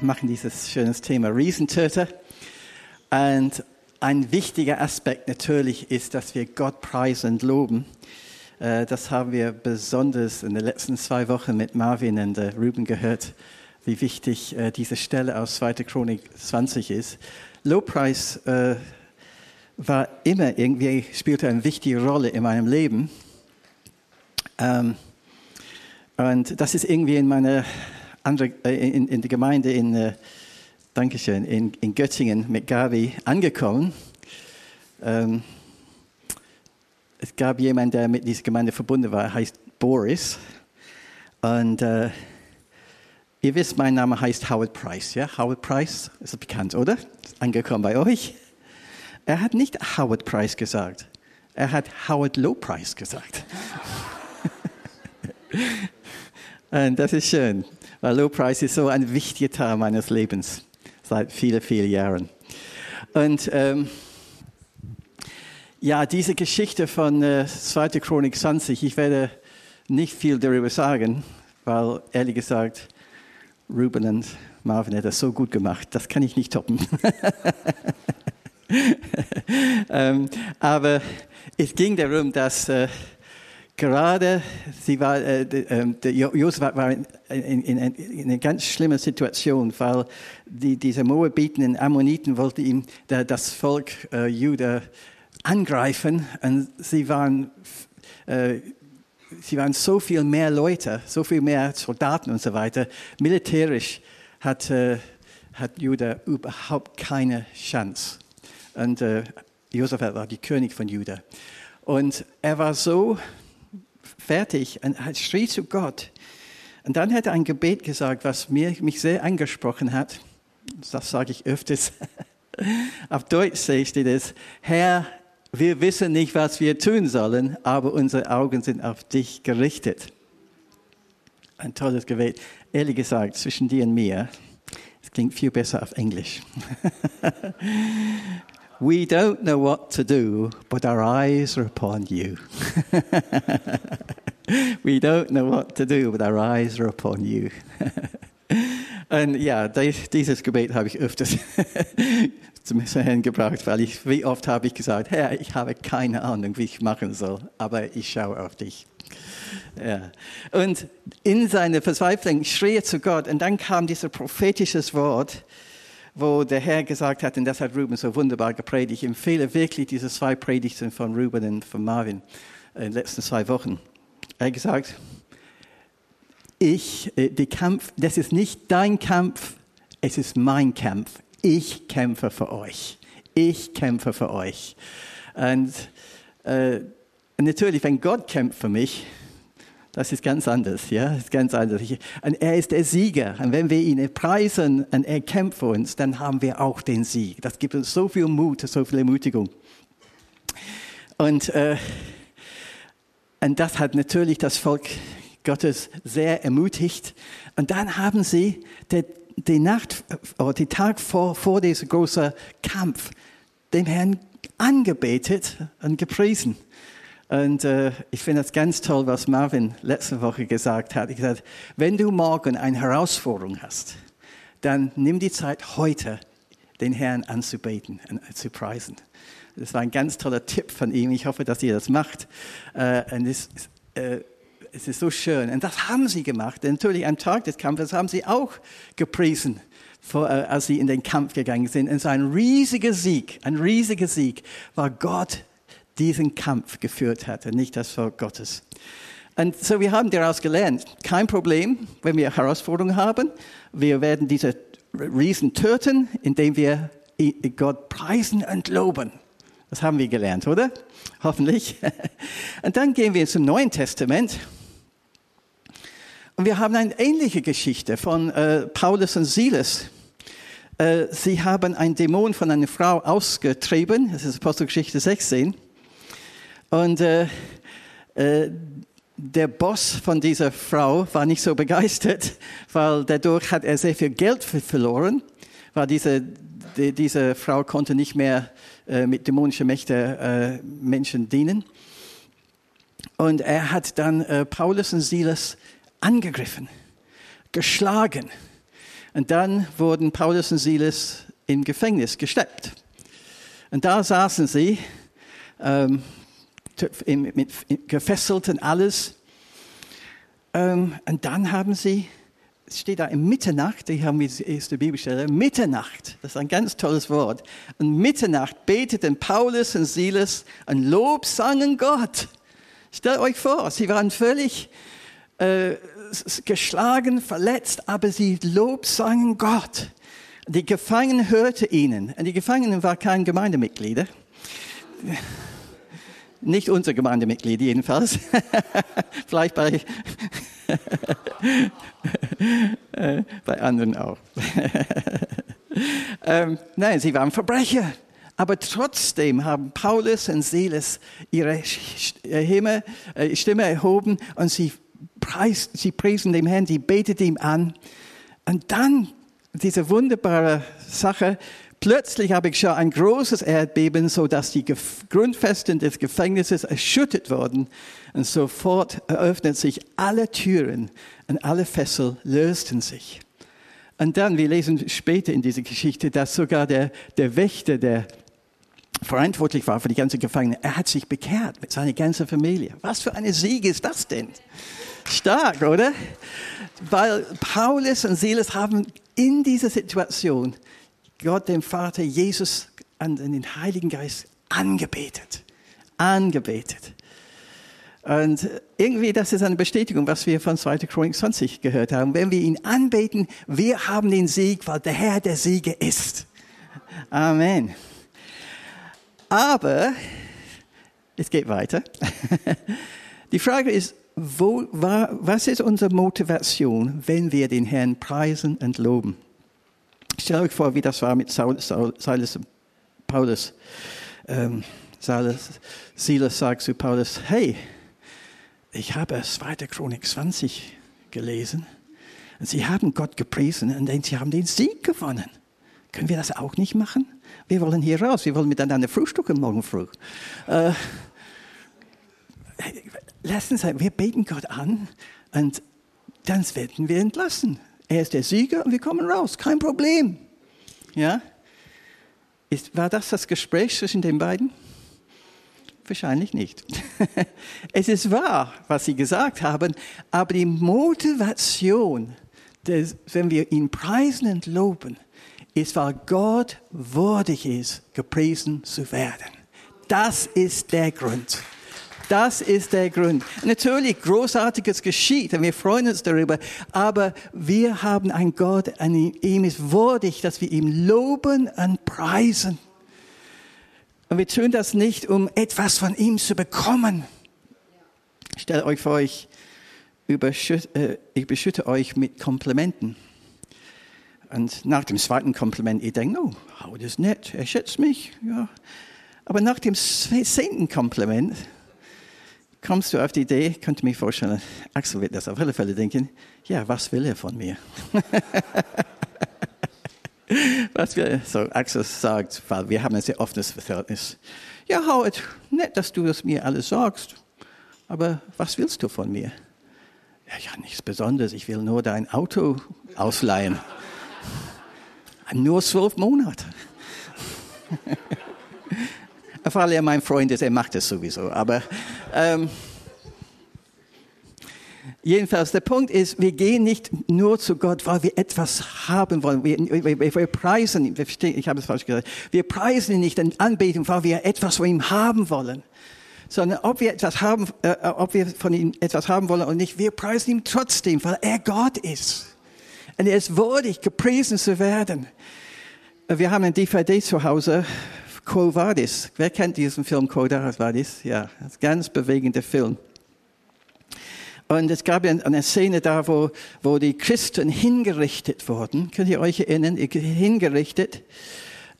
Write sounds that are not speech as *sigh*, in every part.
machen dieses schönes Thema Riesentöter. Und ein wichtiger Aspekt natürlich ist, dass wir Gott preisen und loben. Äh, das haben wir besonders in den letzten zwei Wochen mit Marvin und äh, Ruben gehört, wie wichtig äh, diese Stelle aus 2. Chronik 20 ist. Lobpreis war immer irgendwie, spielte eine wichtige Rolle in meinem Leben. Ähm, und das ist irgendwie in meiner andere, in, in der Gemeinde in, Dankeschön, in, in Göttingen mit Gabi angekommen. Ähm, es gab jemanden, der mit dieser Gemeinde verbunden war, heißt Boris. Und äh, ihr wisst, mein Name heißt Howard Price. Ja? Howard Price ist bekannt, oder? Ist angekommen bei euch. Er hat nicht Howard Price gesagt. Er hat Howard Low Price gesagt. *laughs* Und das ist schön, weil Low Price ist so ein wichtiger Teil meines Lebens seit vielen, vielen Jahren. Und ähm, ja, diese Geschichte von äh, 2. Chronik 20, ich werde nicht viel darüber sagen, weil ehrlich gesagt, Ruben und Marvin hat das so gut gemacht, das kann ich nicht toppen. *laughs* ähm, aber es ging darum, dass äh, gerade sie war, äh, ähm, der Josef war in, in, in, in, einer ganz schlimmen Situation, weil die, diese Moabiten Ammoniten wollten ihm das Volk äh, Juda angreifen und sie waren, äh, sie waren so viel mehr Leute, so viel mehr Soldaten und so weiter. Militärisch hat, äh, hat Juda überhaupt keine Chance. Und äh, Josef war die König von Juda. Und er war so fertig und schrie zu Gott. Und dann hat er ein Gebet gesagt, was mir, mich sehr angesprochen hat. Das sage ich öfters. *laughs* Auf Deutsch steht es, Herr, wir wissen nicht, was wir tun sollen, aber unsere Augen sind auf dich gerichtet. Ein tolles Gebet. Ehrlich gesagt, zwischen dir und mir, es klingt viel besser auf Englisch. *laughs* We don't know what to do, but our eyes are upon you. *laughs* *laughs* we don't know what to do, but our eyes are upon you. Und ja, dieses Gebet habe ich öfters zum Herrn gebracht, weil ich, wie oft habe ich gesagt, Herr, ich habe keine Ahnung, wie ich machen soll, aber ich schaue auf dich. Ja. Und in seiner Verzweiflung schrie er zu Gott und dann kam dieses prophetische Wort, wo der Herr gesagt hat, und das hat Ruben so wunderbar gepredigt. Ich empfehle wirklich diese zwei Predigten von Ruben und von Marvin in den letzten zwei Wochen. Er hat gesagt, ich, äh, die Kampf, das ist nicht dein Kampf, es ist mein Kampf. Ich kämpfe für euch. Ich kämpfe für euch. Und äh, natürlich, wenn Gott kämpft für mich, das ist ganz anders, ja, das ist ganz anders. Und er ist der Sieger. Und wenn wir ihn preisen und er kämpft für uns, dann haben wir auch den Sieg. Das gibt uns so viel Mut, so viel Ermutigung. Und, äh, und das hat natürlich das Volk Gottes sehr ermutigt. Und dann haben sie die, die Nacht oder die Tag vor, vor diesem großen Kampf dem Herrn angebetet und gepriesen. Und äh, ich finde das ganz toll, was Marvin letzte Woche gesagt hat. Ich gesagt, wenn du morgen eine Herausforderung hast, dann nimm die Zeit heute, den Herrn anzubeten und zu preisen. Das war ein ganz toller Tipp von ihm. Ich hoffe, dass ihr das macht. Äh, und es, äh, es ist so schön. Und das haben sie gemacht. Und natürlich am Tag des Kampfes haben sie auch gepriesen, äh, als sie in den Kampf gegangen sind. Und es war ein riesiger Sieg, ein riesiger Sieg, weil Gott diesen Kampf geführt hat und nicht das Volk Gottes. Und so, wir haben daraus gelernt, kein Problem, wenn wir Herausforderungen haben. Wir werden diese Riesen töten, indem wir Gott preisen und loben. Das haben wir gelernt, oder? Hoffentlich. Und dann gehen wir zum Neuen Testament. Und wir haben eine ähnliche Geschichte von äh, Paulus und Silas. Äh, sie haben einen Dämon von einer Frau ausgetrieben. Das ist Apostelgeschichte 16. Und äh, äh, der Boss von dieser Frau war nicht so begeistert, weil dadurch hat er sehr viel Geld verloren, weil diese, die, diese Frau konnte nicht mehr äh, mit dämonischen Mächten äh, Menschen dienen. Und er hat dann äh, Paulus und Silas angegriffen, geschlagen. Und dann wurden Paulus und Silas im Gefängnis gesteckt. Und da saßen sie ähm, mit gefesselt und alles. Ähm, und dann haben sie, steht da in Mitternacht, haben wir die erste Bibelstelle, Mitternacht, das ist ein ganz tolles Wort. Und Mitternacht beteten Paulus und Silas ein Lob sangen Gott. Stellt euch vor, sie waren völlig äh, geschlagen, verletzt, aber sie Lob sangen Gott. Die Gefangenen hörten ihnen. Und die Gefangenen waren kein Gemeindemitglieder. Nicht unser Gemeindemitglied jedenfalls. *laughs* Vielleicht bei, *laughs* bei anderen auch. *laughs* ähm, nein, sie waren Verbrecher. Aber trotzdem haben Paulus und Silas ihre äh, Stimme erhoben und sie, preis, sie priesen dem Herrn, sie beteten ihm an. Und dann diese wunderbare Sache, plötzlich habe ich schon ein großes Erdbeben, so dass die Grundfesten des Gefängnisses erschüttert wurden und sofort eröffnen sich alle Türen und alle Fessel lösten sich. Und dann, wir lesen später in dieser Geschichte, dass sogar der, der Wächter, der verantwortlich war für die ganze Gefangene, er hat sich bekehrt mit seiner ganzen Familie. Was für eine Sieg ist das denn? Stark, oder? Weil Paulus und Silas haben in dieser Situation Gott, den Vater, Jesus und den Heiligen Geist angebetet. Angebetet. Und irgendwie, das ist eine Bestätigung, was wir von 2. Chronik 20 gehört haben. Wenn wir ihn anbeten, wir haben den Sieg, weil der Herr der Sieger ist. Amen. Aber es geht weiter. *laughs* Die Frage ist, wo, was ist unsere Motivation, wenn wir den Herrn preisen und loben? Stellt euch vor, wie das war mit Saul, Saul, Silas und Paulus. Ähm, Silas, Silas sagt zu Paulus, hey, ich habe 2. Chronik 20 gelesen und sie haben Gott gepriesen und sie haben den Sieg gewonnen. Können wir das auch nicht machen? Wir wollen hier raus, wir wollen miteinander frühstücken morgen früh. Äh, lass uns, wir beten Gott an und dann werden wir entlassen. Er ist der Sieger und wir kommen raus, kein Problem. Ja? Ist, war das das Gespräch zwischen den beiden? Wahrscheinlich nicht. *laughs* es ist wahr, was sie gesagt haben, aber die Motivation, des, wenn wir ihn preisen und loben, ist, weil Gott würdig ist, gepriesen zu werden. Das ist der Grund. Das ist der Grund. Natürlich, Großartiges geschieht und wir freuen uns darüber, aber wir haben einen Gott, an ihm ist würdig, dass wir ihm loben und preisen. Und wir tun das nicht, um etwas von ihm zu bekommen. Stellt euch vor, ich, überschütte, äh, ich beschütte euch mit Komplimenten. Und nach dem zweiten Kompliment, ich denke, oh, Howard ist nett, er schätzt mich. Ja. Aber nach dem zehnten Kompliment kommst du auf die Idee, könnte mich vorstellen, Axel wird das auf alle Fälle denken, ja, was will er von mir? *laughs* was will So, Axel sagt, weil wir haben ein sehr offenes Verhältnis. Ja, Howard, nett, dass du das mir alles sagst, aber was willst du von mir? Ja, ja, nichts Besonderes, ich will nur dein Auto ausleihen. *laughs* Nur zwölf Monate. *laughs* Weil er mein Freund ist, er macht es sowieso. Aber ähm, jedenfalls, der Punkt ist, wir gehen nicht nur zu Gott, weil wir etwas haben wollen. Wir, wir, wir preisen ich habe es falsch gesagt, wir preisen ihn nicht in Anbetung, weil wir etwas von ihm haben wollen. Sondern ob wir etwas haben, äh, ob wir von ihm etwas haben wollen oder nicht, wir preisen ihn trotzdem, weil er Gott ist. Und er ist würdig, gepriesen zu werden. Wir haben ein DVD zu Hause, Quo Vadis. Wer kennt diesen Film Quo Vadis? Ja, ganz bewegender Film. Und es gab eine Szene da, wo, wo die Christen hingerichtet wurden. Könnt ihr euch erinnern? Hingerichtet.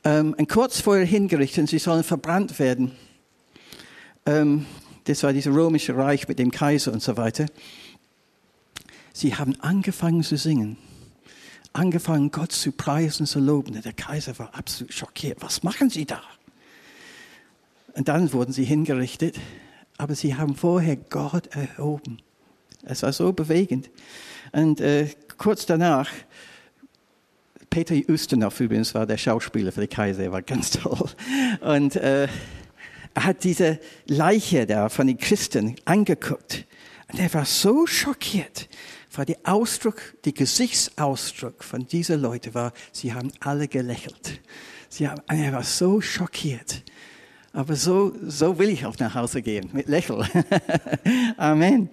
Ähm, und kurz vorher hingerichtet, sie sollen verbrannt werden. Ähm, das war dieses römische Reich mit dem Kaiser und so weiter. Sie haben angefangen zu singen angefangen, Gott zu preisen, zu loben. Der Kaiser war absolut schockiert. Was machen Sie da? Und dann wurden sie hingerichtet, aber sie haben vorher Gott erhoben. Es war so bewegend. Und äh, kurz danach Peter Ustinov übrigens war der Schauspieler für die Kaiser, er war ganz toll. Und äh, er hat diese Leiche da von den Christen angeguckt. Und er war so schockiert, weil der Ausdruck, der Gesichtsausdruck von diesen Leuten war, sie haben alle gelächelt. Sie haben, er war so schockiert. Aber so, so will ich auch nach Hause gehen, mit Lächeln. *laughs* Amen.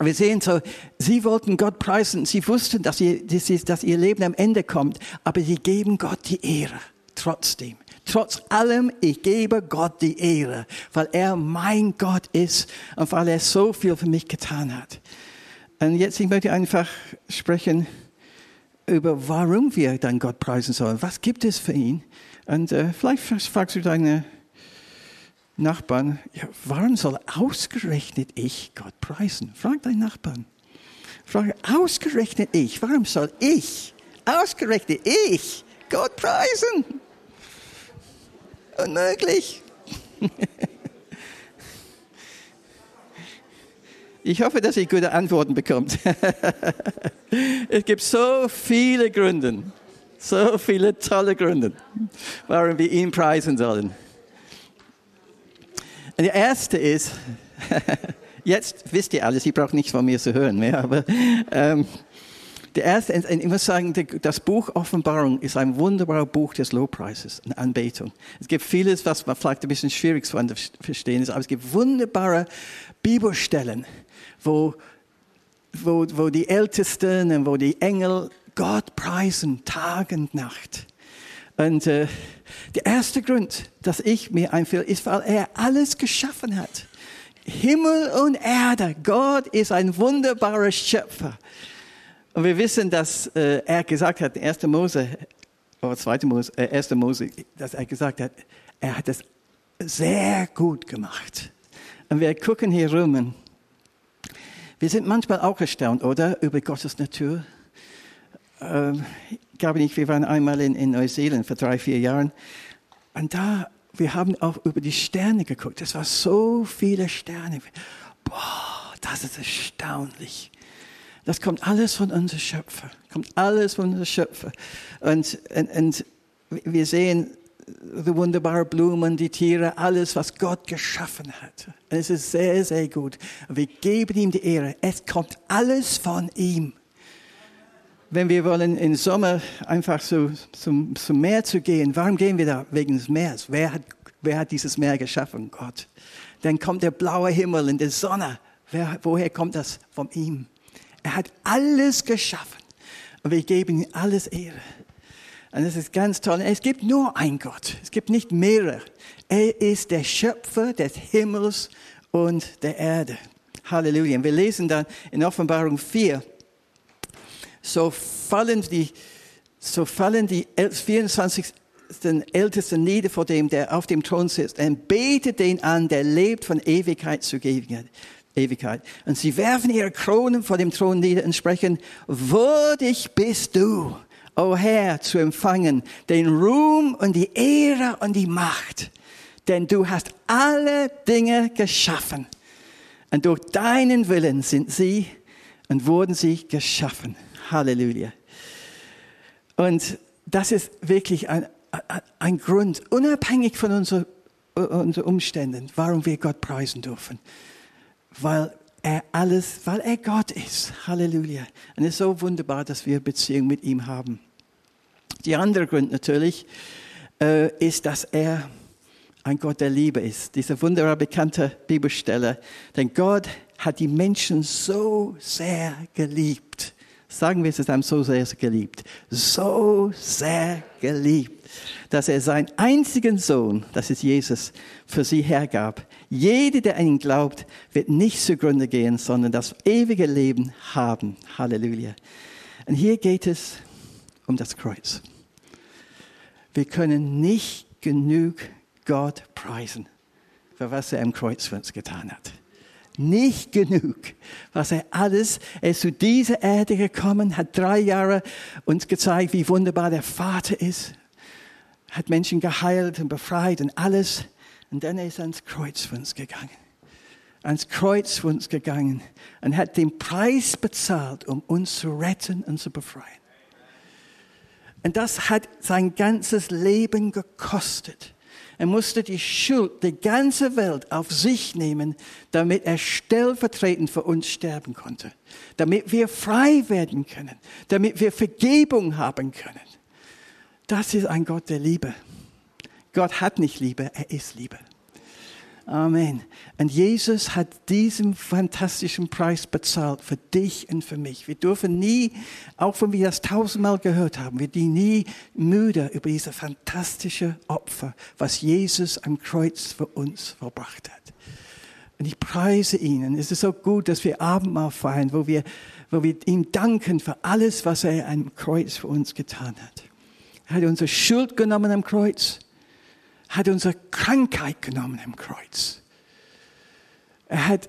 Wir sehen so, sie wollten Gott preisen, sie wussten, dass ihr, dass ihr Leben am Ende kommt, aber sie geben Gott die Ehre, trotzdem. Trotz allem, ich gebe Gott die Ehre, weil er mein Gott ist und weil er so viel für mich getan hat. Und jetzt, ich möchte einfach sprechen über, warum wir dann Gott preisen sollen. Was gibt es für ihn? Und äh, vielleicht fragst du deine Nachbarn, ja, warum soll ausgerechnet ich Gott preisen? Frag deinen Nachbarn. Frage, ausgerechnet ich, warum soll ich, ausgerechnet ich Gott preisen? Unmöglich. *laughs* Ich hoffe, dass ihr gute Antworten bekommt. *laughs* es gibt so viele Gründe, so viele tolle Gründe, warum wir ihn preisen sollen. Der erste ist, *laughs* jetzt wisst ihr alles, ihr braucht nichts von mir zu hören mehr, aber ähm, der erste, ich muss sagen, das Buch Offenbarung ist ein wunderbares Buch des Lobpreises und Anbetung. Es gibt vieles, was man vielleicht ein bisschen schwierig zu verstehen ist, aber es gibt wunderbare Bibelstellen, wo, wo, wo die Ältesten und wo die Engel Gott preisen, Tag und Nacht. Und äh, der erste Grund, dass ich mir einfühle, ist, weil er alles geschaffen hat. Himmel und Erde. Gott ist ein wunderbarer Schöpfer. Und wir wissen, dass äh, er gesagt hat, 1. Mose, oder 2. Mose, äh, 1. Mose, dass er gesagt hat, er hat es sehr gut gemacht. Und wir gucken hier rum wir sind manchmal auch erstaunt, oder? Über Gottes Natur. Ähm, ich glaube nicht, wir waren einmal in, in Neuseeland vor drei, vier Jahren. Und da, wir haben auch über die Sterne geguckt. Es waren so viele Sterne. Boah, das ist erstaunlich. Das kommt alles von unserem Schöpfer. Kommt alles von unserem Schöpfer. Und, und, und wir sehen die wunderbaren Blumen, die Tiere, alles, was Gott geschaffen hat. Es ist sehr, sehr gut. Wir geben ihm die Ehre. Es kommt alles von ihm. Wenn wir wollen im Sommer einfach so zum, zum Meer zu gehen, warum gehen wir da? Wegen des Meeres. Wer hat, wer hat dieses Meer geschaffen? Gott. Dann kommt der blaue Himmel und die Sonne. Wer, woher kommt das? Von ihm. Er hat alles geschaffen. Und wir geben ihm alles Ehre. Und das ist ganz toll. Es gibt nur einen Gott. Es gibt nicht mehrere. Er ist der Schöpfer des Himmels und der Erde. Halleluja. Und wir lesen dann in Offenbarung 4, so fallen die, so fallen die 24 Ältesten nieder vor dem, der auf dem Thron sitzt, und betet den an, der lebt von Ewigkeit zu Ewigkeit. Und sie werfen ihre Kronen vor dem Thron nieder und sprechen, würdig bist du, o Herr, zu empfangen den Ruhm und die Ehre und die Macht. Denn du hast alle Dinge geschaffen. Und durch deinen Willen sind sie und wurden sie geschaffen. Halleluja. Und das ist wirklich ein, ein Grund, unabhängig von unseren, unseren Umständen, warum wir Gott preisen dürfen. Weil er alles, weil er Gott ist. Halleluja. Und es ist so wunderbar, dass wir Beziehung mit ihm haben. Die andere Grund natürlich äh, ist, dass er ein Gott der Liebe ist. Diese wunderbar bekannte Bibelstelle. Denn Gott hat die Menschen so sehr geliebt Sagen wir es, haben so sehr geliebt. So sehr geliebt, dass er seinen einzigen Sohn, das ist Jesus, für sie hergab. Jeder, der an ihn glaubt, wird nicht zugrunde gehen, sondern das ewige Leben haben. Halleluja. Und hier geht es um das Kreuz. Wir können nicht genug Gott preisen, für was er am Kreuz für uns getan hat nicht genug, was er alles, er ist zu dieser Erde gekommen, hat drei Jahre uns gezeigt, wie wunderbar der Vater ist, hat Menschen geheilt und befreit und alles. Und dann ist er ans Kreuz für uns gegangen. Ans Kreuz für uns gegangen und hat den Preis bezahlt, um uns zu retten und zu befreien. Und das hat sein ganzes Leben gekostet. Er musste die Schuld der ganzen Welt auf sich nehmen, damit er stellvertretend für uns sterben konnte. Damit wir frei werden können. Damit wir Vergebung haben können. Das ist ein Gott der Liebe. Gott hat nicht Liebe, er ist Liebe. Amen. Und Jesus hat diesen fantastischen Preis bezahlt für dich und für mich. Wir dürfen nie, auch wenn wir das tausendmal gehört haben, wir die nie müde über diese fantastische Opfer, was Jesus am Kreuz für uns verbracht hat. Und ich preise ihn. Es ist so gut, dass wir Abendmahl feiern, wo wir, wo wir ihm danken für alles, was er am Kreuz für uns getan hat. Er hat unsere Schuld genommen am Kreuz hat unsere Krankheit genommen am Kreuz. Er hat,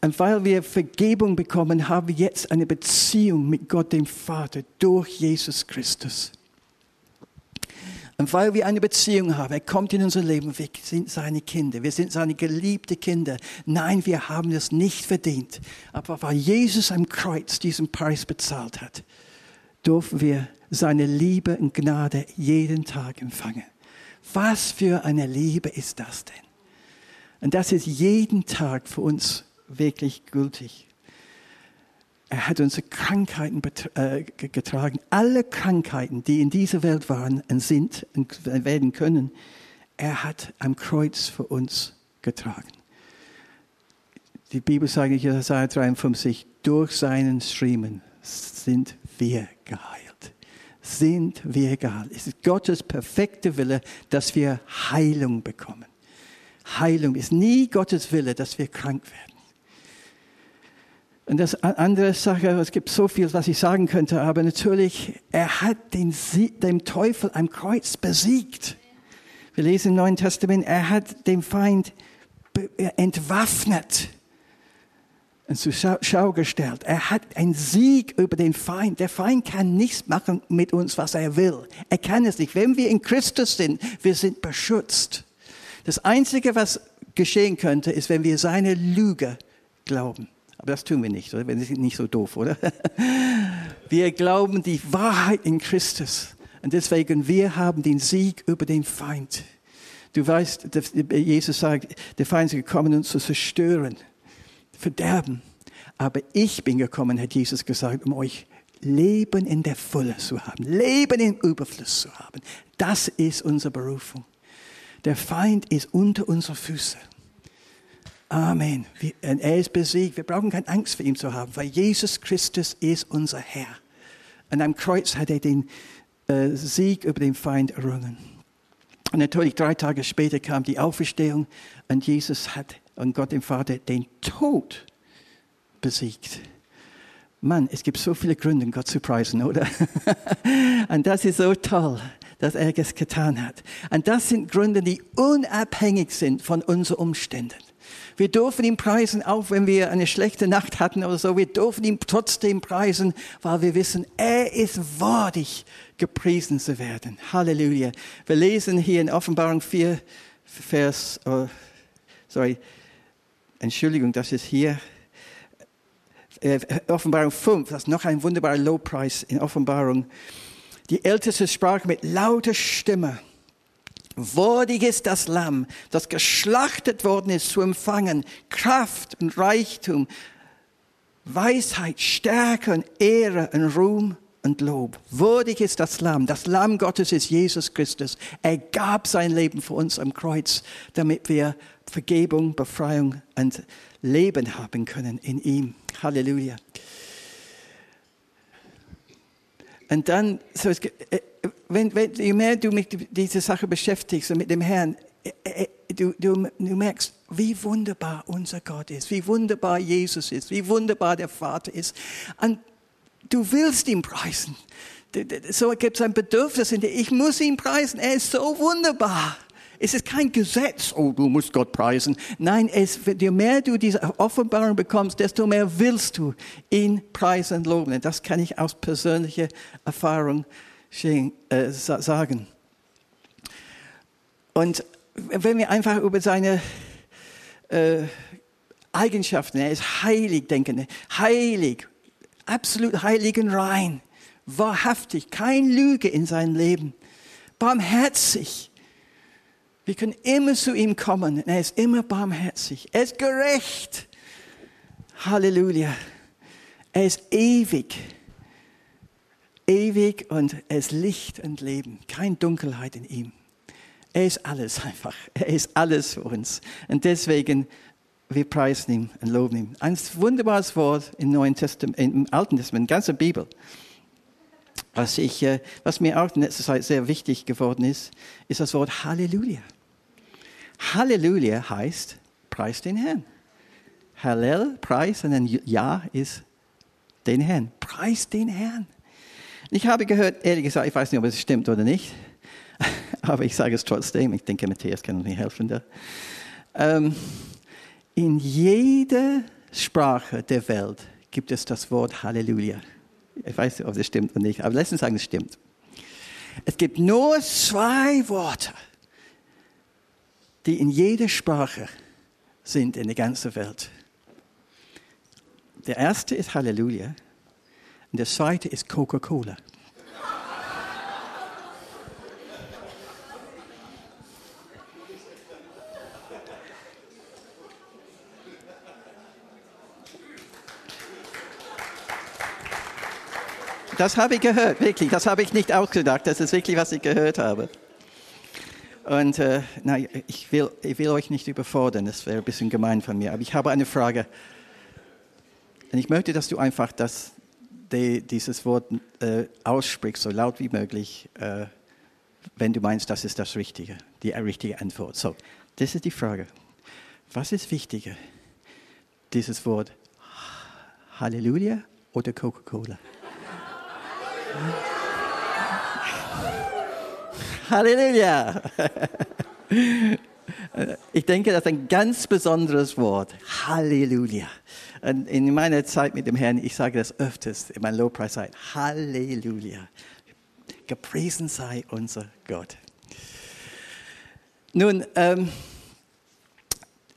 und weil wir Vergebung bekommen, haben wir jetzt eine Beziehung mit Gott, dem Vater, durch Jesus Christus. Und weil wir eine Beziehung haben, er kommt in unser Leben, wir sind seine Kinder, wir sind seine geliebten Kinder. Nein, wir haben es nicht verdient. Aber weil Jesus am Kreuz diesen Preis bezahlt hat, dürfen wir seine Liebe und Gnade jeden Tag empfangen. Was für eine Liebe ist das denn? Und das ist jeden Tag für uns wirklich gültig. Er hat unsere Krankheiten äh, getragen. Alle Krankheiten, die in dieser Welt waren und sind und werden können, er hat am Kreuz für uns getragen. Die Bibel sagt in Jesaja 53, durch seinen Striemen sind wir geheilt sind wir egal. Es ist Gottes perfekte Wille, dass wir Heilung bekommen. Heilung ist nie Gottes Wille, dass wir krank werden. Und das andere Sache, es gibt so viel, was ich sagen könnte, aber natürlich, er hat den, den Teufel am Kreuz besiegt. Wir lesen im Neuen Testament, er hat den Feind entwaffnet zur Schau gestellt. Er hat einen Sieg über den Feind. Der Feind kann nichts machen mit uns, was er will. Er kann es nicht. Wenn wir in Christus sind, wir sind beschützt. Das Einzige, was geschehen könnte, ist, wenn wir seine Lüge glauben. Aber das tun wir nicht, oder? Wir sind nicht so doof, oder? *laughs* Wir glauben die Wahrheit in Christus. Und deswegen, wir haben den Sieg über den Feind. Du weißt, Jesus sagt, der Feind ist gekommen, uns zu zerstören. Verderben. Aber ich bin gekommen, hat Jesus gesagt, um euch Leben in der Fülle zu haben, Leben im Überfluss zu haben. Das ist unsere Berufung. Der Feind ist unter unseren Füßen. Amen. Er ist besiegt. Wir brauchen keine Angst vor ihm zu haben, weil Jesus Christus ist unser Herr. Und am Kreuz hat er den äh, Sieg über den Feind errungen. Und natürlich drei Tage später kam die Auferstehung und Jesus hat und Gott dem Vater den Tod besiegt. Mann, es gibt so viele Gründe, Gott zu preisen, oder? *laughs* und das ist so toll, dass er es getan hat. Und das sind Gründe, die unabhängig sind von unseren Umständen. Wir dürfen ihn preisen, auch wenn wir eine schlechte Nacht hatten oder so. Wir dürfen ihn trotzdem preisen, weil wir wissen, er ist würdig, gepriesen zu werden. Halleluja. Wir lesen hier in Offenbarung 4, Vers, oh, sorry, Entschuldigung, das ist hier äh, Offenbarung 5, das ist noch ein wunderbarer Lobpreis in Offenbarung. Die Älteste sprach mit lauter Stimme. Würdig ist das Lamm, das geschlachtet worden ist, zu empfangen Kraft und Reichtum, Weisheit, Stärke und Ehre und Ruhm und Lob. Würdig ist das Lamm. Das Lamm Gottes ist Jesus Christus. Er gab sein Leben für uns am Kreuz, damit wir Vergebung, Befreiung und Leben haben können in ihm. Halleluja. Und dann, so es, äh, wenn, wenn, je mehr du mit dieser Sache beschäftigst und mit dem Herrn, äh, äh, du, du, du merkst, wie wunderbar unser Gott ist, wie wunderbar Jesus ist, wie wunderbar der Vater ist. Und du willst ihn preisen. So gibt es ein Bedürfnis in dir. Ich muss ihn preisen. Er ist so wunderbar. Es ist kein Gesetz, oh, du musst Gott preisen. Nein, es, je mehr du diese Offenbarung bekommst, desto mehr willst du ihn preisen loben. Das kann ich aus persönlicher Erfahrung äh, sagen. Und wenn wir einfach über seine äh, Eigenschaften, er ist heilig denken, heilig, absolut heilig und rein. wahrhaftig, kein Lüge in seinem Leben, barmherzig. Wir können immer zu ihm kommen. Er ist immer barmherzig. Er ist gerecht. Halleluja. Er ist ewig. Ewig und er ist Licht und Leben. Keine Dunkelheit in ihm. Er ist alles einfach. Er ist alles für uns. Und deswegen, wir preisen ihn und loben ihn. Ein wunderbares Wort im Neuen Testament, im Alten Testament, in ganze Bibel. Was, ich, äh, was mir auch in letzter Zeit sehr wichtig geworden ist, ist das Wort Halleluja. Halleluja heißt, preis den Herrn. Hallel, Preis, und ein Ja ist den Herrn. Preis den Herrn. Ich habe gehört, ehrlich gesagt, ich weiß nicht, ob es stimmt oder nicht, *laughs* aber ich sage es trotzdem. Ich denke, Matthias kann mir helfen da. Ähm, in jeder Sprache der Welt gibt es das Wort Halleluja. Ich weiß nicht, ob es stimmt oder nicht, aber lass uns sagen, es stimmt. Es gibt nur zwei Worte, die in jeder Sprache sind in der ganzen Welt. Der erste ist Halleluja und der zweite ist Coca-Cola. Das habe ich gehört, wirklich. Das habe ich nicht ausgedacht. Das ist wirklich, was ich gehört habe. Und äh, na, ich, will, ich will euch nicht überfordern, das wäre ein bisschen gemein von mir. Aber ich habe eine Frage. Und ich möchte, dass du einfach das, die, dieses Wort äh, aussprichst, so laut wie möglich, äh, wenn du meinst, das ist das Richtige, die richtige Antwort. So, das ist die Frage. Was ist wichtiger? Dieses Wort Halleluja oder Coca-Cola? *laughs* Halleluja! Ich denke, das ist ein ganz besonderes Wort. Halleluja. In meiner Zeit mit dem Herrn, ich sage das öfters in meiner Lobpreiszeit. Halleluja. Gepriesen sei unser Gott. Nun, ähm,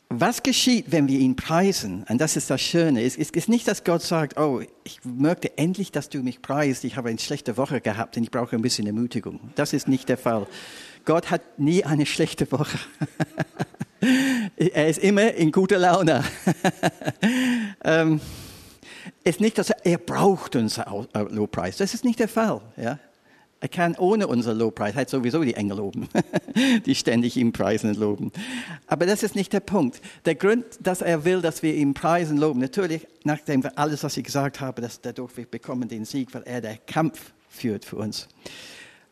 was geschieht, wenn wir ihn preisen? Und das ist das Schöne. Es ist nicht, dass Gott sagt, oh, ich möchte endlich, dass du mich preist. Ich habe eine schlechte Woche gehabt und ich brauche ein bisschen Ermutigung. Das ist nicht der Fall. Gott hat nie eine schlechte Woche. *laughs* er ist immer in guter Laune. *laughs* ähm, ist nicht, dass er, er braucht unseren Lobpreis. Das ist nicht der Fall. Ja? Er kann ohne unser Lobpreis, hat sowieso die Engel loben, *laughs* die ständig ihm preisen und loben. Aber das ist nicht der Punkt. Der Grund, dass er will, dass wir ihm preisen loben, natürlich, nachdem wir alles, was ich gesagt habe, dass dadurch wir bekommen den Sieg, weil er der Kampf führt für uns.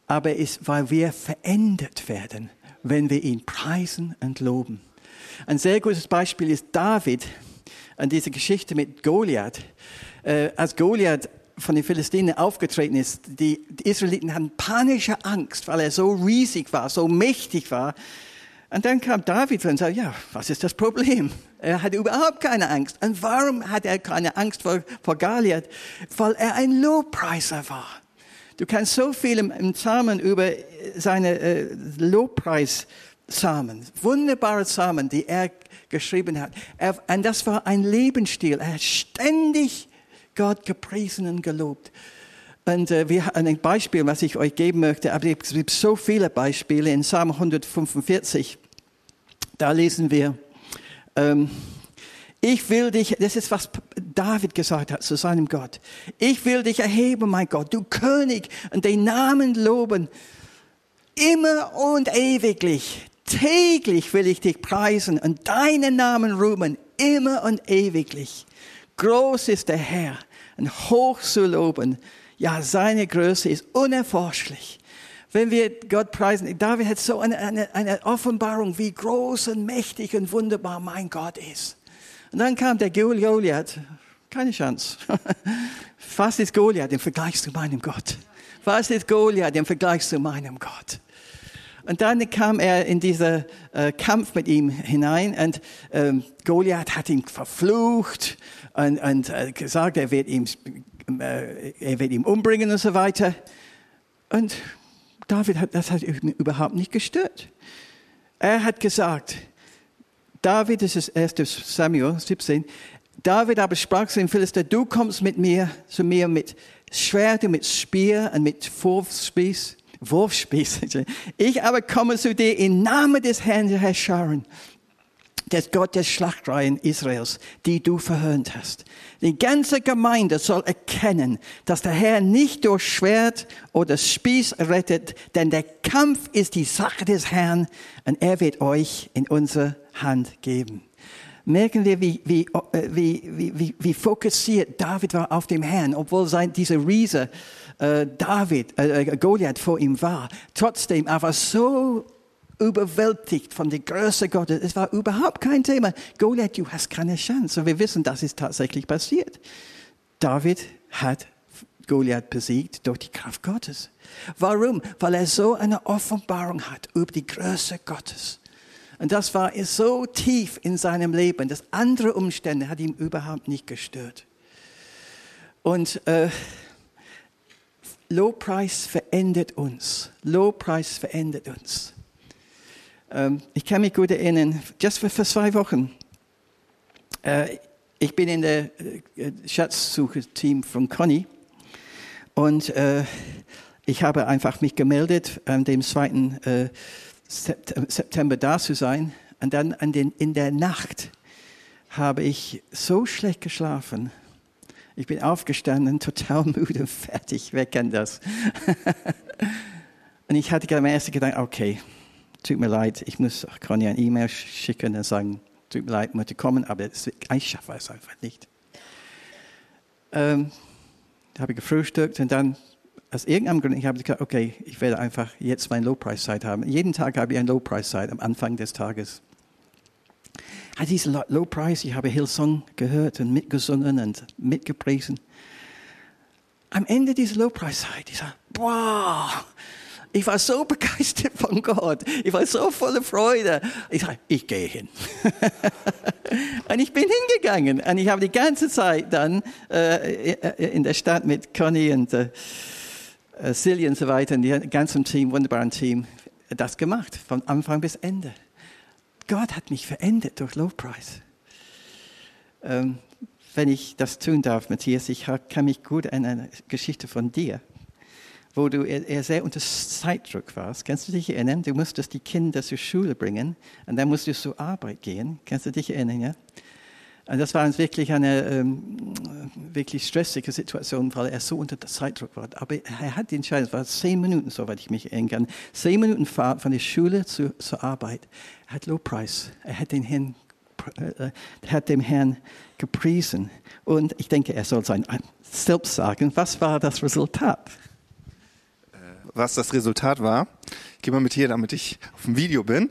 Aber ist, weil wir verändert werden, wenn wir ihn preisen und loben. Ein sehr gutes Beispiel ist David an dieser Geschichte mit Goliath. Äh, als Goliath von den Philistinen aufgetreten ist, die, die Israeliten hatten panische Angst, weil er so riesig war, so mächtig war. Und dann kam David und sagte, ja, was ist das Problem? Er hatte überhaupt keine Angst. Und warum hat er keine Angst vor, vor Goliath? Weil er ein Lobpreiser war. Du kannst so viel im, im Psalmen über seine äh, Lobpreissamen, wunderbare Samen, die er geschrieben hat. Er, und das war ein Lebensstil. Er hat ständig Gott gepriesen und gelobt. Und äh, wir haben ein Beispiel, was ich euch geben möchte, aber es gibt so viele Beispiele. In Psalm 145, da lesen wir, ähm, ich will dich, das ist was David gesagt hat zu seinem Gott. Ich will dich erheben, mein Gott, du König, und den Namen loben. Immer und ewiglich. Täglich will ich dich preisen und deinen Namen ruhmen. Immer und ewiglich. Groß ist der Herr und hoch zu loben. Ja, seine Größe ist unerforschlich. Wenn wir Gott preisen, David hat so eine, eine, eine Offenbarung, wie groß und mächtig und wunderbar mein Gott ist. Und dann kam der Goliath, keine Chance. *laughs* Was ist Goliath im Vergleich zu meinem Gott? Was ist Goliath im Vergleich zu meinem Gott? Und dann kam er in diesen äh, Kampf mit ihm hinein und ähm, Goliath hat ihn verflucht und, und äh, gesagt, er wird, ihn, äh, er wird ihn umbringen und so weiter. Und David hat, das hat überhaupt nicht gestört. Er hat gesagt, David, das ist 1. Samuel 17, David aber sprach zu dem Philister, du kommst mit mir, zu mir mit Schwert und mit Speer und mit Wurfspieß. Wurfspieß. *laughs* Ich aber komme zu dir im Namen des Herrn der Herrscharen, des Gott der Schlachtreihen Israels, die du verhöhnt hast. Die ganze Gemeinde soll erkennen, dass der Herr nicht durch Schwert oder Spieß rettet, denn der Kampf ist die Sache des Herrn und er wird euch in unsere Hand geben merken wir, wie, wie, wie, wie, wie, fokussiert David war auf dem Herrn, obwohl sein, dieser Riese äh, David, äh, Goliath vor ihm war. Trotzdem, er war so überwältigt von der Größe Gottes. Es war überhaupt kein Thema. Goliath, du hast keine Chance. Und wir wissen, das ist tatsächlich passiert. David hat Goliath besiegt durch die Kraft Gottes. Warum? Weil er so eine Offenbarung hat über die Größe Gottes. Und das war so tief in seinem Leben, dass andere Umstände hat ihn überhaupt nicht gestört. Und äh, Lobpreis verändert uns. Lobpreis verändert uns. Ähm, ich kann mich gut erinnern, just für, für zwei Wochen. Äh, ich bin in der äh, Schatzsuche-Team von Conny und äh, ich habe einfach mich gemeldet an dem 2. Äh, September da zu sein. Und dann in der Nacht habe ich so schlecht geschlafen. Ich bin aufgestanden, total müde, fertig. Wer kennt das? *laughs* und ich hatte am ersten gedacht, okay, tut mir leid, ich muss Conny eine E-Mail schicken und sagen, tut mir leid, ich möchte kommen, aber ich schaffe es einfach nicht. Ähm, habe ich gefrühstückt und dann aus irgendeinem Grund, ich habe gesagt, okay, ich werde einfach jetzt meine Low-Price-Zeit haben. Jeden Tag habe ich eine Low-Price-Zeit am Anfang des Tages. Hat diese Low-Price, ich habe Hillsong gehört und mitgesungen und mitgepriesen. Am Ende dieser Low-Price-Zeit, ich sage, boah, ich war so begeistert von Gott. Ich war so voller Freude. Ich sage, ich gehe hin. *laughs* und ich bin hingegangen. Und ich habe die ganze Zeit dann äh, in der Stadt mit Conny und äh, äh, Silly und so weiter, und die ganzen Team, wunderbaren Team, das gemacht, von Anfang bis Ende. Gott hat mich verändert durch Lobpreis. Ähm, wenn ich das tun darf, Matthias, ich kann mich gut an eine Geschichte von dir, wo du sehr unter Zeitdruck warst. Kannst du dich erinnern? Du musstest die Kinder zur Schule bringen und dann musstest du zur Arbeit gehen. Kannst du dich erinnern? Ja? Und das war wirklich eine ähm, wirklich stressige Situation, weil er so unter Zeitdruck war. Aber er hat die Entscheidung, es war zehn Minuten, soweit ich mich erinnern kann, zehn Minuten Fahrt von der Schule zu, zur Arbeit. Er hat Lobpreis, er hat den Herrn, äh, hat dem Herrn gepriesen. Und ich denke, er soll sein selbst sagen, was war das Resultat? Was das Resultat war. Ich gehe mal mit hier, damit ich auf dem Video bin.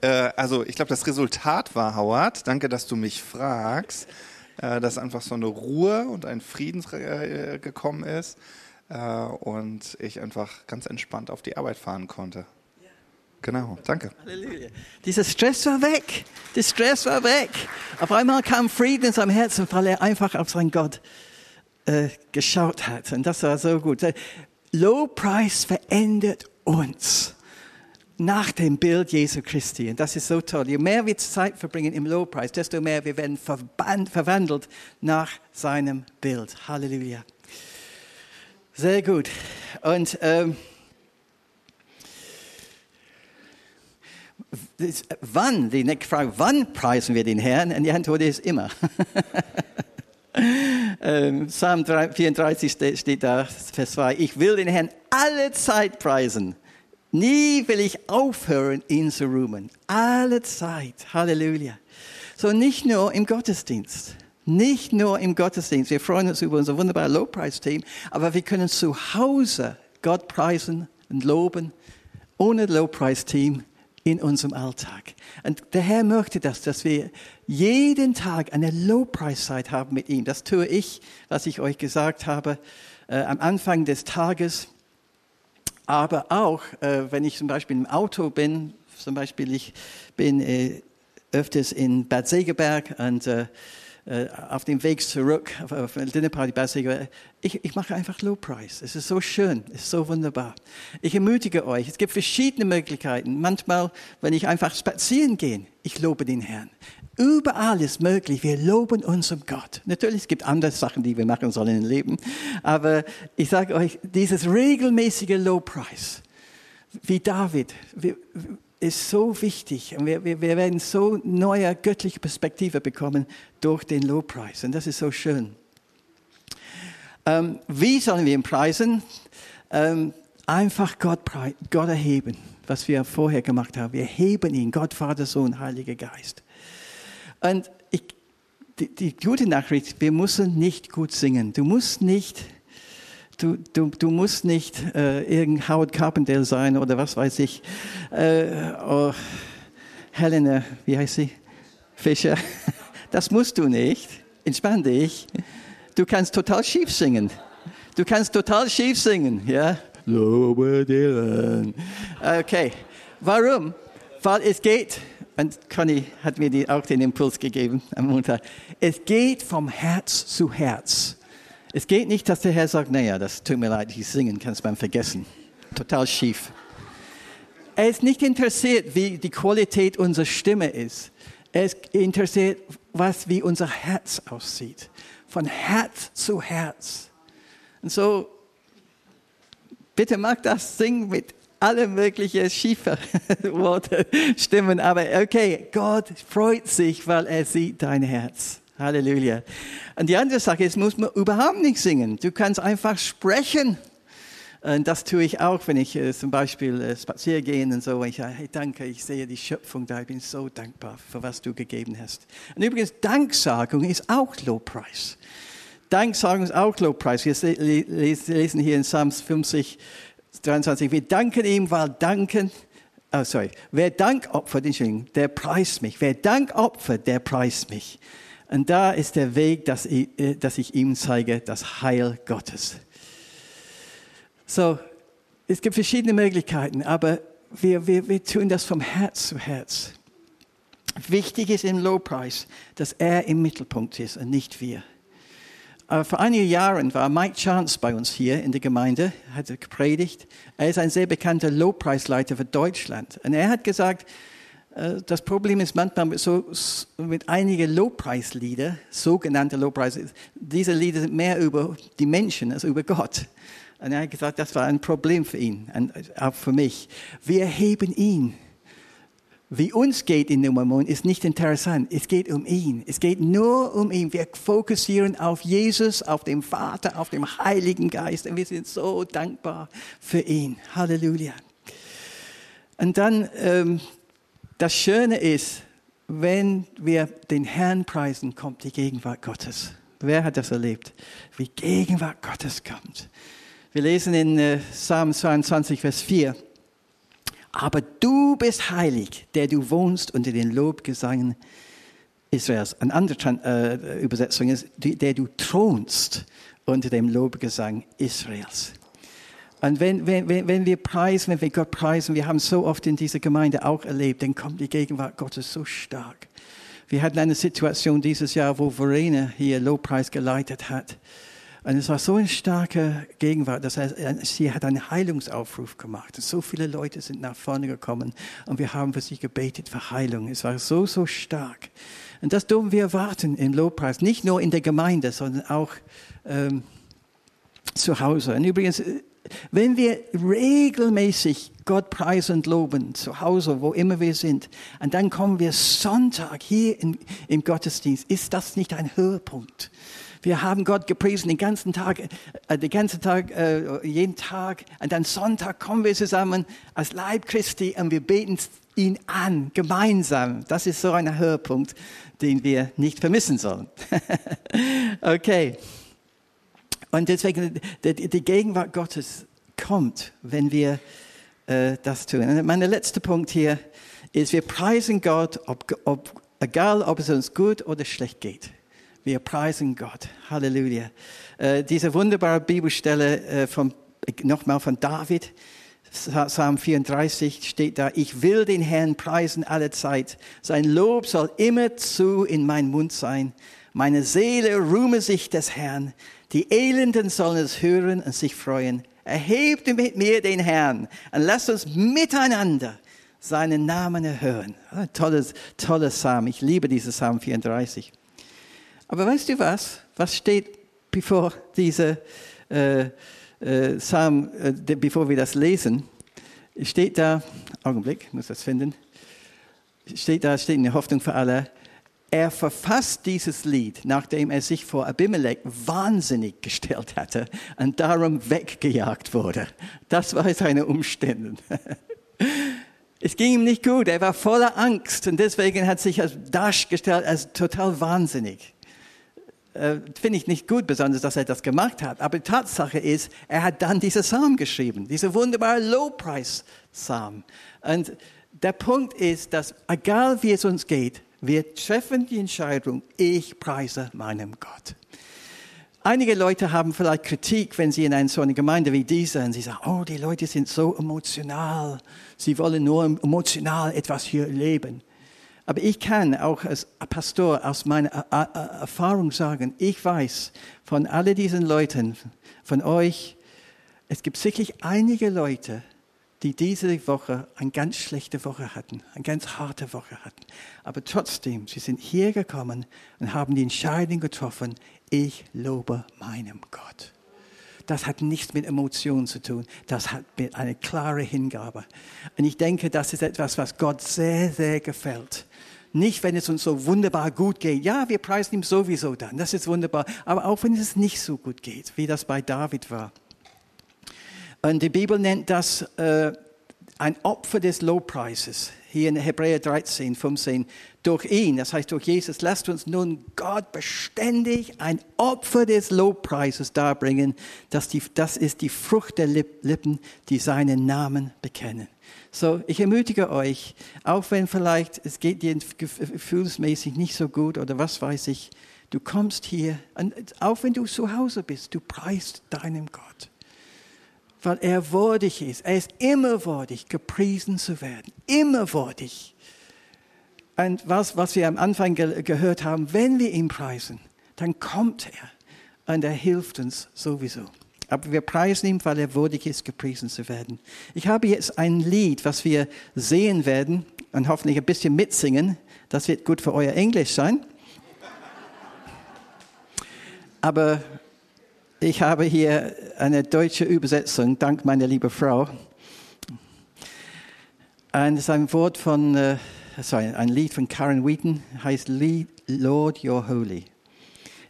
Äh, also ich glaube, das Resultat war, Howard, danke, dass du mich fragst, äh, dass einfach so eine Ruhe und ein Frieden äh, gekommen ist äh, und ich einfach ganz entspannt auf die Arbeit fahren konnte. Genau, danke. Halleluja. Dieser Stress war weg. Der Stress war weg. Auf einmal kam Frieden in seinem Herzen, weil er einfach auf seinen Gott äh, geschaut hat. Und das war so gut. Lowpreis verändert uns nach dem Bild Jesu Christi. Und das ist so toll. Je mehr wir Zeit verbringen im Lowpreis, desto mehr wir werden verwandelt nach seinem Bild. Halleluja. Sehr gut. Und ähm, wann, die nächste Frage, wann preisen wir den Herrn? Und die Antwort ist immer. *laughs* Ähm, Psalm 34 steht da, Vers 2. Ich will den Herrn alle Zeit preisen. Nie will ich aufhören, ihn zu ruhen. Alle Zeit. Halleluja. So nicht nur im Gottesdienst. Nicht nur im Gottesdienst. Wir freuen uns über unser wunderbares Lobpreisteam, aber wir können zu Hause Gott preisen und loben ohne Lobpreisteam in unserem Alltag. Und der Herr möchte das, dass wir jeden Tag eine Lobpreiszeit haben mit ihm. Das tue ich, was ich euch gesagt habe, äh, am Anfang des Tages. Aber auch, äh, wenn ich zum Beispiel im Auto bin, zum Beispiel ich bin äh, öfters in Bad Segeberg und äh, auf dem Weg zurück auf, eine Dinnerparty bei ich, ich mache einfach Lobpreis. Es ist so schön, es ist so wunderbar. Ich ermutige euch, es gibt verschiedene Möglichkeiten. Manchmal, wenn ich einfach spazieren gehe, ich lobe den Herrn. Überall ist möglich. Wir loben unseren Gott. Natürlich, es gibt andere Sachen, die wir machen sollen im Leben. Aber ich sage euch, dieses regelmäßige Lobpreis, wie David, wir, ist so wichtig. Und wir, wir, wir werden so neue göttliche Perspektive bekommen durch den Lobpreis. Und das ist so schön. Ähm, wie sollen wir ihn preisen? Ähm, einfach Gott, Gott erheben, was wir vorher gemacht haben. Wir heben ihn, Gott, Vater, Sohn, Heiliger Geist. Und ich, die, die gute Nachricht, wir müssen nicht gut singen. Du musst nicht Du, du, du musst nicht äh, irgendein Howard Carpendale sein oder was weiß ich. Äh, oh, Helena, wie heißt sie? Fischer. *laughs* Das musst du nicht. Entspann dich. Du kannst total schief singen. Du kannst total schief singen, ja? Okay. Warum? Weil es geht, und Conny hat mir die, auch den Impuls gegeben am Montag, es geht vom Herz zu Herz. Es geht nicht, dass der Herr sagt, naja, das tut mir leid, ich singen kannst beim Vergessen. Total schief. Er ist nicht interessiert, wie die Qualität unserer Stimme ist. Er ist interessiert, was, wie unser Herz aussieht. Von Herz zu Herz. Und so, bitte mag das singen mit alle möglichen schiefe *laughs* Worte, Stimmen, aber okay, Gott freut sich, weil er sieht dein Herz. Halleluja. Und die andere Sache ist, muss man überhaupt nicht singen. Du kannst einfach sprechen. Und das tue ich auch, wenn ich äh, zum Beispiel äh, spazieren gehe und so. Ich sage, hey, danke, ich sehe die Schöpfung da. Ich bin so dankbar für was du gegeben hast. Und übrigens, Danksagung ist auch Lobpreis. Danksagung ist auch Lobpreis. Wir lesen hier in Psalm 50, 23. Wir danken ihm, weil danken, oh sorry, wer Dank opfert, Entschuldigung, der preist mich. Wer Dank opfert, der preist mich. Und da ist der Weg, dass ich, äh, dass ich ihm zeige, das Heil Gottes. So, es gibt verschiedene Möglichkeiten, aber wir, wir, wir tun das vom Herz zu Herz. Wichtig ist im Lobpreis, dass er im Mittelpunkt ist und nicht wir. Aber vor einigen Jahren war Mike Chance bei uns hier in der Gemeinde, hat gepredigt. Er ist ein sehr bekannter Lobpreisleiter für Deutschland. Und er hat gesagt, äh, das Problem ist manchmal so, mit einigen Lobpreislieder, sogenannte Lobpreislieder, diese Lieder sind mehr über die Menschen als über Gott. Und er hat gesagt, das war ein Problem für ihn, und auch für mich. Wir heben ihn. Wie uns geht in dem Moment ist nicht interessant. Es geht um ihn. Es geht nur um ihn. Wir fokussieren auf Jesus, auf den Vater, auf den Heiligen Geist. Und wir sind so dankbar für ihn. Halleluja. Und dann ähm, das Schöne ist, wenn wir den Herrn preisen, kommt die Gegenwart Gottes. Wer hat das erlebt? Wie Gegenwart Gottes kommt. Wir lesen in äh, Psalm 22, Vers 4. Aber du bist heilig, der du wohnst unter den Lobgesangen Israels. Eine andere äh, Übersetzung ist, der du thronst unter dem Lobgesang Israels. Und wenn, wenn, wenn wir preisen, wenn wir Gott preisen, wir haben so oft in dieser Gemeinde auch erlebt, dann kommt die Gegenwart Gottes so stark. Wir hatten eine Situation dieses Jahr, wo Verena hier Lobpreis geleitet hat. Und es war so eine starke Gegenwart. Das heißt, sie hat einen Heilungsaufruf gemacht. So viele Leute sind nach vorne gekommen und wir haben für sie gebetet für Heilung. Es war so, so stark. Und das dürfen wir erwarten im Lobpreis. Nicht nur in der Gemeinde, sondern auch ähm, zu Hause. Und übrigens, wenn wir regelmäßig Gott preisen und loben, zu Hause, wo immer wir sind, und dann kommen wir Sonntag hier in, im Gottesdienst, ist das nicht ein Höhepunkt? Wir haben Gott gepriesen den ganzen Tag, äh, den ganzen Tag, äh, jeden Tag, und dann Sonntag kommen wir zusammen als Leib Christi und wir beten ihn an, gemeinsam. Das ist so ein Höhepunkt, den wir nicht vermissen sollen. *laughs* okay. Und deswegen, die Gegenwart Gottes kommt, wenn wir äh, das tun. Und mein letzter Punkt hier ist, wir preisen Gott, ob, ob, egal ob es uns gut oder schlecht geht. Wir preisen Gott. Halleluja. Äh, diese wunderbare Bibelstelle äh, von, nochmal von David, Psalm 34 steht da, ich will den Herrn preisen alle Zeit. Sein Lob soll immerzu in meinem Mund sein Meine Seele rühme sich des Herrn. Die Elenden sollen es hören und sich freuen. Erhebt mit mir den Herrn und lasst uns miteinander seinen Namen erhören. Ein tolles, tolles Psalm. Ich liebe dieses Psalm 34. Aber weißt du was? Was steht bevor diese äh, äh, Psalm, äh, bevor wir das lesen? Steht da, Augenblick, ich muss das finden. Steht da, steht in der Hoffnung für alle. Er verfasst dieses Lied, nachdem er sich vor Abimelech wahnsinnig gestellt hatte und darum weggejagt wurde. Das war seine Umstände. Es ging ihm nicht gut, er war voller Angst und deswegen hat sich als dargestellt als total wahnsinnig. Äh, Finde ich nicht gut, besonders, dass er das gemacht hat. Aber Tatsache ist, er hat dann diese Psalm geschrieben, diese wunderbare Low-Price-Psalm. Und der Punkt ist, dass egal wie es uns geht, wir treffen die Entscheidung, ich preise meinem Gott. Einige Leute haben vielleicht Kritik, wenn sie in eine so eine Gemeinde wie diese und sie sagen, oh, die Leute sind so emotional, sie wollen nur emotional etwas hier leben. Aber ich kann auch als Pastor aus meiner Erfahrung sagen, ich weiß von all diesen Leuten, von euch, es gibt sicherlich einige Leute, die diese Woche eine ganz schlechte Woche hatten, eine ganz harte Woche hatten. Aber trotzdem, sie sind hier gekommen und haben die Entscheidung getroffen, ich lobe meinem Gott. Das hat nichts mit Emotionen zu tun. Das hat mit einer klaren Hingabe. Und ich denke, das ist etwas, was Gott sehr, sehr gefällt. Nicht, wenn es uns so wunderbar gut geht. Ja, wir preisen ihm sowieso dann. Das ist wunderbar. Aber auch wenn es nicht so gut geht, wie das bei David war. Und die Bibel nennt das äh, ein Opfer des Lobpreises. Hier in Hebräer 13, 15. Durch ihn, das heißt durch Jesus, lasst uns nun Gott beständig ein Opfer des Lobpreises darbringen. Das, die, das ist die Frucht der Lippen, die seinen Namen bekennen. So, ich ermutige euch, auch wenn vielleicht es geht dir gefühlsmäßig nicht so gut oder was weiß ich, du kommst hier, und auch wenn du zu Hause bist, du preist deinem Gott weil er würdig ist. Er ist immer würdig, gepriesen zu werden. Immer würdig. Und was, was wir am Anfang ge gehört haben, wenn wir ihn preisen, dann kommt er und er hilft uns sowieso. Aber wir preisen ihn, weil er würdig ist, gepriesen zu werden. Ich habe jetzt ein Lied, was wir sehen werden und hoffentlich ein bisschen mitsingen. Das wird gut für euer Englisch sein. Aber ich habe hier eine deutsche Übersetzung, dank meiner lieben Frau. Und es ist ein Wort von, uh, sorry, ein Lied von Karen Wheaton, heißt Lord, You're Holy.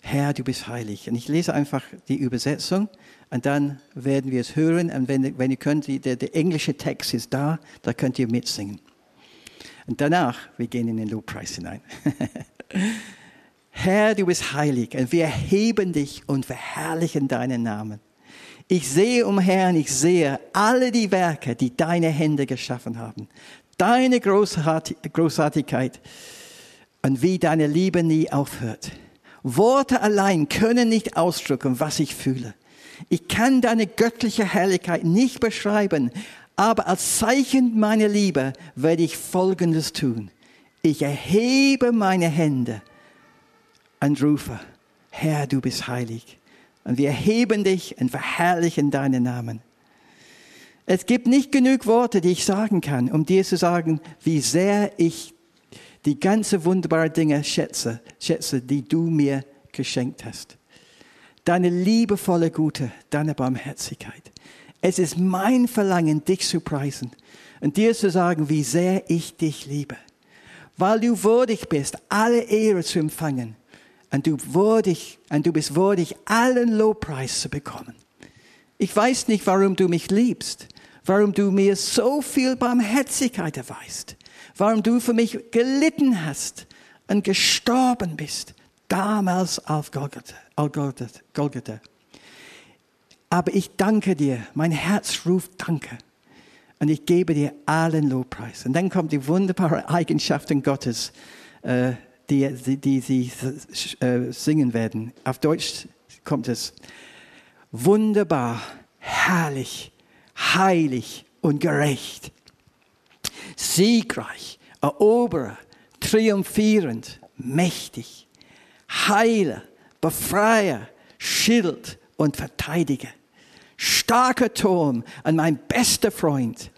Herr, du bist heilig. Und ich lese einfach die Übersetzung und dann werden wir es hören. Und wenn, wenn ihr könnt, der, der englische Text ist da, da könnt ihr mitsingen. Und danach, wir gehen in den Lobpreis hinein. *laughs* Herr, du bist heilig und wir heben dich und verherrlichen deinen Namen. Ich sehe umher und ich sehe alle die Werke, die deine Hände geschaffen haben. Deine Großartigkeit und wie deine Liebe nie aufhört. Worte allein können nicht ausdrücken, was ich fühle. Ich kann deine göttliche Herrlichkeit nicht beschreiben, aber als Zeichen meiner Liebe werde ich Folgendes tun. Ich erhebe meine Hände und rufe, Herr, du bist heilig. Und wir heben dich und verherrlichen deinen Namen. Es gibt nicht genug Worte, die ich sagen kann, um dir zu sagen, wie sehr ich die ganze wunderbare Dinge schätze, schätze, die du mir geschenkt hast. Deine liebevolle Gute, deine Barmherzigkeit. Es ist mein Verlangen, dich zu preisen und dir zu sagen, wie sehr ich dich liebe. Weil du würdig bist, alle Ehre zu empfangen und du, würdig, und du bist würdig, allen Lobpreis zu bekommen. Ich weiß nicht, warum du mich liebst, warum du mir so viel Barmherzigkeit erweist, warum du für mich gelitten hast und gestorben bist, damals auf Golgatha. Golgatha. Aber ich danke dir, mein Herz ruft Danke. Und ich gebe dir allen Lobpreis. Und dann kommt die wunderbare Eigenschaften Gottes. Äh, die, die, die sie äh, singen werden. Auf Deutsch kommt es wunderbar, herrlich, heilig und gerecht. Siegreich, eroberer, triumphierend, mächtig. Heiler, Befreier, Schild und Verteidiger. Starker Turm und mein bester Freund.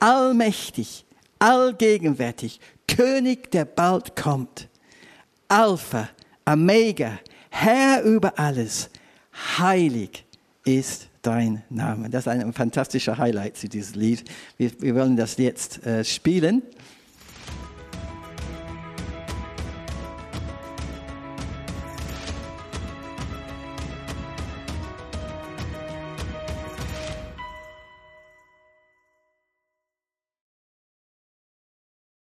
Allmächtig, allgegenwärtig, König, der bald kommt. Alpha, Omega, Herr über alles. Heilig ist dein Name. Das ist ein fantastischer Highlight zu diesem Lied. Wir, wir wollen das jetzt äh, spielen.